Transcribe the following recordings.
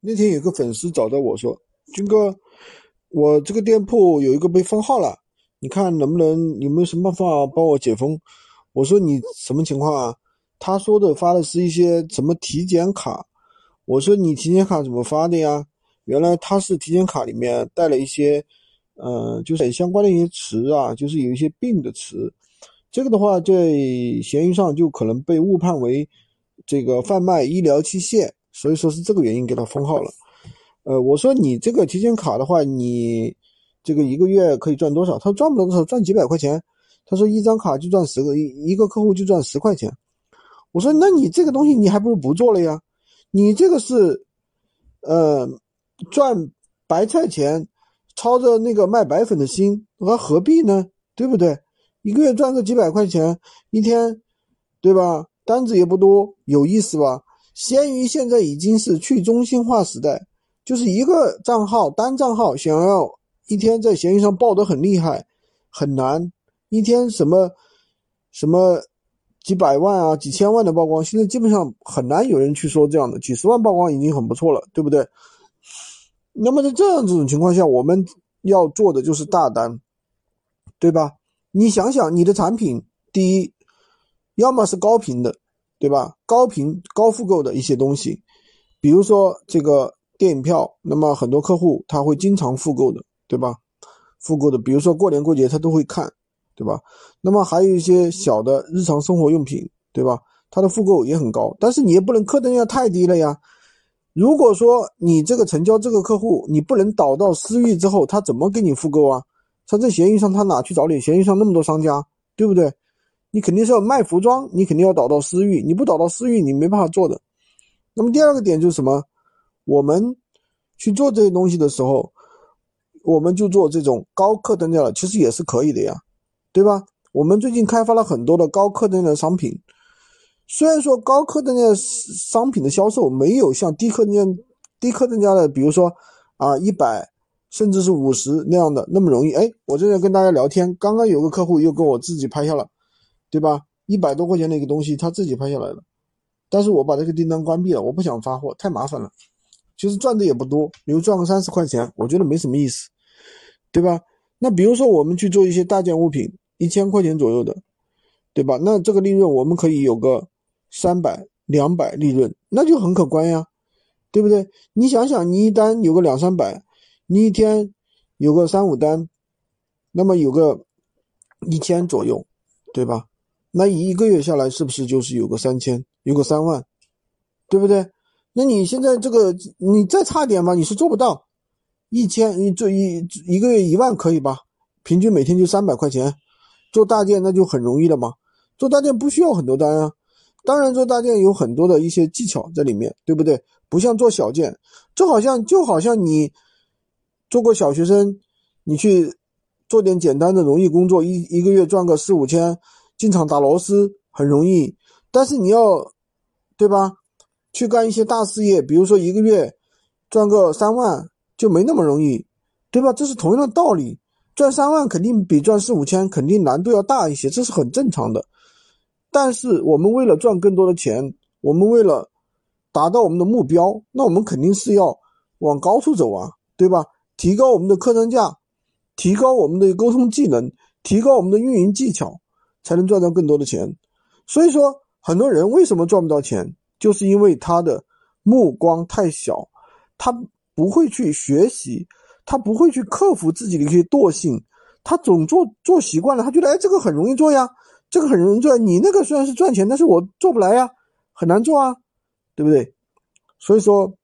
那天有个粉丝找到我说：“军哥，我这个店铺有一个被封号了，你看能不能有没有什么办法帮我解封？”我说：“你什么情况啊？”他说的发的是一些什么体检卡。我说：“你体检卡怎么发的呀？”原来他是体检卡里面带了一些，呃，就是相关的一些词啊，就是有一些病的词。这个的话，在闲鱼上就可能被误判为这个贩卖医疗器械。所以说是这个原因给他封号了，呃，我说你这个体检卡的话，你这个一个月可以赚多少？他说赚不了多少，赚几百块钱。他说一张卡就赚十个，一一个客户就赚十块钱。我说那你这个东西你还不如不做了呀，你这个是，呃，赚白菜钱，操着那个卖白粉的心，那何必呢？对不对？一个月赚个几百块钱，一天，对吧？单子也不多，有意思吧？闲鱼现在已经是去中心化时代，就是一个账号单账号想要一天在闲鱼上爆得很厉害，很难。一天什么什么几百万啊、几千万的曝光，现在基本上很难有人去说这样的，几十万曝光已经很不错了，对不对？那么在这样这种情况下，我们要做的就是大单，对吧？你想想，你的产品，第一，要么是高频的。对吧？高频高复购的一些东西，比如说这个电影票，那么很多客户他会经常复购的，对吧？复购的，比如说过年过节他都会看，对吧？那么还有一些小的日常生活用品，对吧？它的复购也很高，但是你也不能客单价太低了呀。如果说你这个成交这个客户，你不能导到私域之后，他怎么给你复购啊？他在闲鱼上他哪去找你？闲鱼上那么多商家，对不对？你肯定是要卖服装，你肯定要导到私域，你不导到私域，你没办法做的。那么第二个点就是什么？我们去做这些东西的时候，我们就做这种高客单价的，其实也是可以的呀，对吧？我们最近开发了很多的高客单价的商品，虽然说高客单价商品的销售没有像低客单价、低客单价的，比如说啊一百甚至是五十那样的那么容易。哎，我正在跟大家聊天，刚刚有个客户又跟我自己拍下了。对吧？一百多块钱的一个东西，他自己拍下来了，但是我把这个订单关闭了，我不想发货，太麻烦了。其实赚的也不多，比如赚个三十块钱，我觉得没什么意思，对吧？那比如说我们去做一些大件物品，一千块钱左右的，对吧？那这个利润我们可以有个三百、两百利润，那就很可观呀，对不对？你想想，你一单有个两三百，你一天有个三五单，那么有个一千左右，对吧？那一个月下来是不是就是有个三千，有个三万，对不对？那你现在这个你再差点嘛，你是做不到一千，你做一一个月一万可以吧？平均每天就三百块钱，做大件那就很容易了嘛。做大件不需要很多单啊，当然做大件有很多的一些技巧在里面，对不对？不像做小件，就好像就好像你做过小学生，你去做点简单的容易工作，一一个月赚个四五千。进厂打螺丝很容易，但是你要，对吧？去干一些大事业，比如说一个月赚个三万就没那么容易，对吧？这是同样的道理，赚三万肯定比赚四五千肯定难度要大一些，这是很正常的。但是我们为了赚更多的钱，我们为了达到我们的目标，那我们肯定是要往高处走啊，对吧？提高我们的客单价，提高我们的沟通技能，提高我们的运营技巧。才能赚到更多的钱，所以说很多人为什么赚不到钱，就是因为他的目光太小，他不会去学习，他不会去克服自己的一些惰性，他总做做习惯了，他觉得哎这个很容易做呀，这个很容易做，你那个虽然是赚钱，但是我做不来呀，很难做啊，对不对？所以说，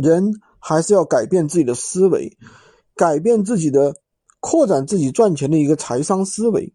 人还是要改变自己的思维，改变自己的，扩展自己赚钱的一个财商思维。